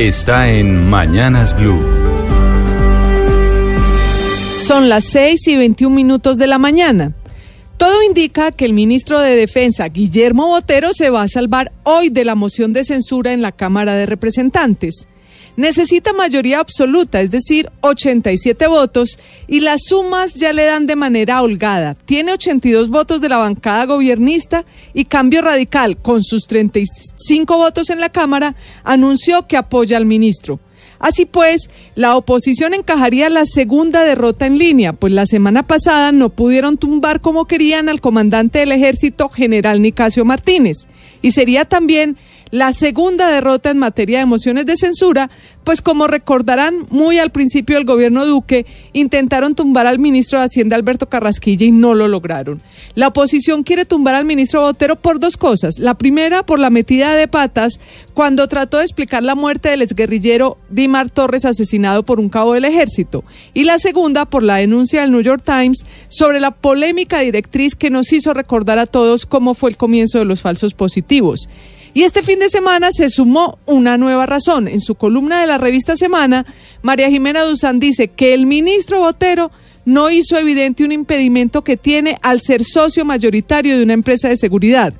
Está en Mañanas Blue. Son las 6 y 21 minutos de la mañana. Todo indica que el ministro de Defensa, Guillermo Botero, se va a salvar hoy de la moción de censura en la Cámara de Representantes necesita mayoría absoluta, es decir, 87 votos, y las sumas ya le dan de manera holgada. Tiene 82 votos de la bancada gobiernista y Cambio Radical, con sus 35 votos en la Cámara, anunció que apoya al ministro. Así pues, la oposición encajaría la segunda derrota en línea, pues la semana pasada no pudieron tumbar como querían al comandante del ejército, general Nicasio Martínez. Y sería también la segunda derrota en materia de mociones de censura, pues como recordarán muy al principio del gobierno Duque, intentaron tumbar al ministro de Hacienda Alberto Carrasquilla y no lo lograron. La oposición quiere tumbar al ministro Botero por dos cosas. La primera, por la metida de patas cuando trató de explicar la muerte del exguerrillero Dimar Torres asesinado por un cabo del ejército. Y la segunda, por la denuncia del New York Times sobre la polémica directriz que nos hizo recordar a todos cómo fue el comienzo de los falsos positivos. Y este fin de semana se sumó una nueva razón. En su columna de la revista Semana, María Jimena Duzán dice que el ministro Botero no hizo evidente un impedimento que tiene al ser socio mayoritario de una empresa de seguridad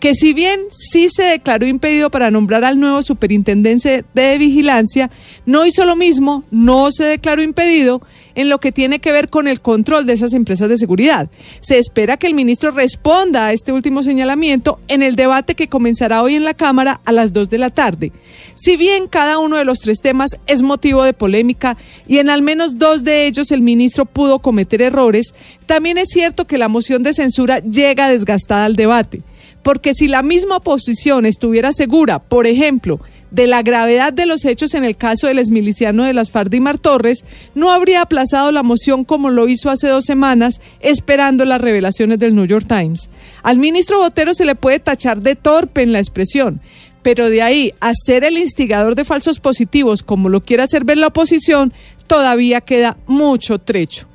que si bien sí se declaró impedido para nombrar al nuevo superintendente de vigilancia, no hizo lo mismo, no se declaró impedido en lo que tiene que ver con el control de esas empresas de seguridad. Se espera que el ministro responda a este último señalamiento en el debate que comenzará hoy en la Cámara a las 2 de la tarde. Si bien cada uno de los tres temas es motivo de polémica y en al menos dos de ellos el ministro pudo cometer errores, también es cierto que la moción de censura llega desgastada al debate porque si la misma oposición estuviera segura, por ejemplo, de la gravedad de los hechos en el caso del exmiliciano de las FARC Mar Torres, no habría aplazado la moción como lo hizo hace dos semanas, esperando las revelaciones del New York Times. Al ministro Botero se le puede tachar de torpe en la expresión, pero de ahí a ser el instigador de falsos positivos, como lo quiere hacer ver la oposición, todavía queda mucho trecho.